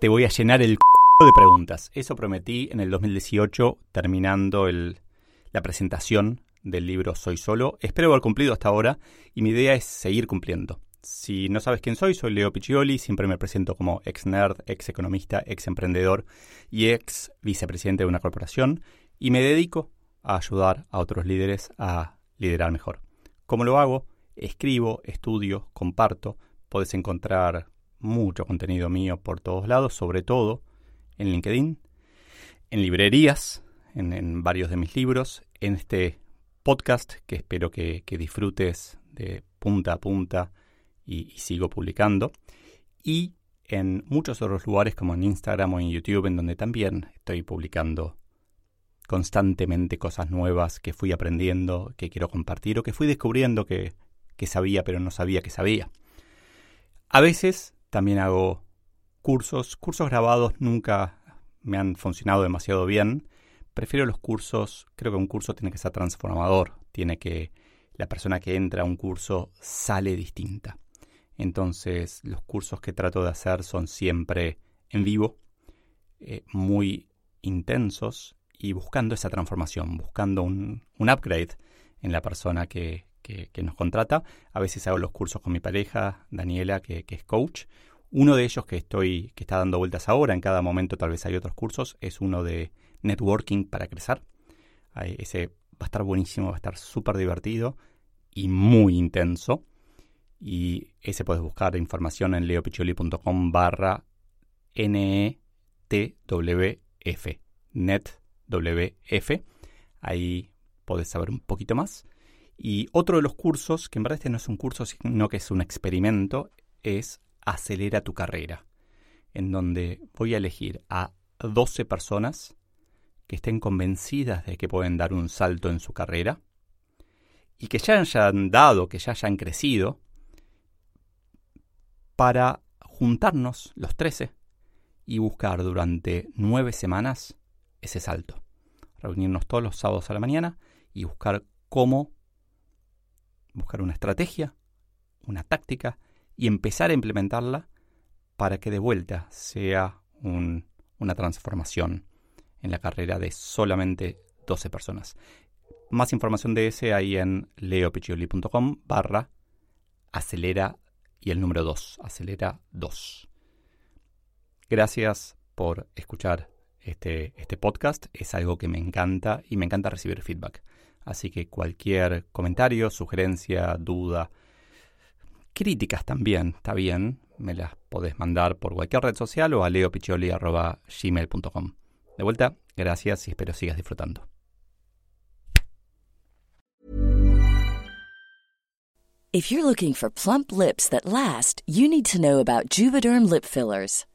Te voy a llenar el c de preguntas. Eso prometí en el 2018 terminando el, la presentación del libro Soy Solo. Espero haber cumplido hasta ahora y mi idea es seguir cumpliendo. Si no sabes quién soy, soy Leo Piccioli, siempre me presento como ex nerd, ex economista, ex emprendedor y ex vicepresidente de una corporación y me dedico a ayudar a otros líderes a liderar mejor. ¿Cómo lo hago? Escribo, estudio, comparto. Puedes encontrar mucho contenido mío por todos lados, sobre todo en LinkedIn, en librerías, en, varios de mis libros, en este podcast que espero que, que disfrutes de punta a punta y, y, sigo publicando. Y en muchos otros lugares como en Instagram o en YouTube, en donde también estoy publicando constantemente cosas nuevas que fui aprendiendo, que quiero compartir o que fui descubriendo que, que sabía pero no sabía que sabía. A veces también hago cursos. Cursos grabados nunca me han funcionado demasiado bien. Prefiero los cursos, creo que un curso tiene que ser transformador, tiene que la persona que entra a un curso sale distinta. Entonces los cursos que trato de hacer son siempre en vivo, eh, muy intensos y buscando esa transformación, buscando un, un upgrade en la persona que, que, nos contrata. A veces hago los cursos con mi pareja, Daniela, que, que es coach. Uno de ellos que estoy, que está dando vueltas ahora, en cada momento tal vez hay otros cursos, es uno de networking para crecer. Ese va a estar buenísimo, va a estar súper divertido y muy intenso. Y ese puedes buscar información en leopicholi.com barra NETWF. NetWF. Ahí podés saber un poquito más. Y otro de los cursos, que en verdad este no es un curso, sino que es un experimento, es Acelera tu carrera, en donde voy a elegir a 12 personas que estén convencidas de que pueden dar un salto en su carrera y que ya hayan dado, que ya hayan crecido, para juntarnos los 13 y buscar durante nueve semanas ese salto. Reunirnos todos los sábados a la mañana y buscar cómo buscar una estrategia, una táctica y empezar a implementarla para que de vuelta sea un, una transformación en la carrera de solamente 12 personas. Más información de ese hay en leopiccioli.com barra acelera y el número 2, acelera 2. Gracias por escuchar este, este podcast, es algo que me encanta y me encanta recibir feedback. Así que cualquier comentario, sugerencia, duda, críticas también, está bien, me las podés mandar por cualquier red social o a leopiccioli.gmail.com. De vuelta, gracias y espero sigas disfrutando. If you're looking for plump lips that last, you need to know about Juvederm lip fillers.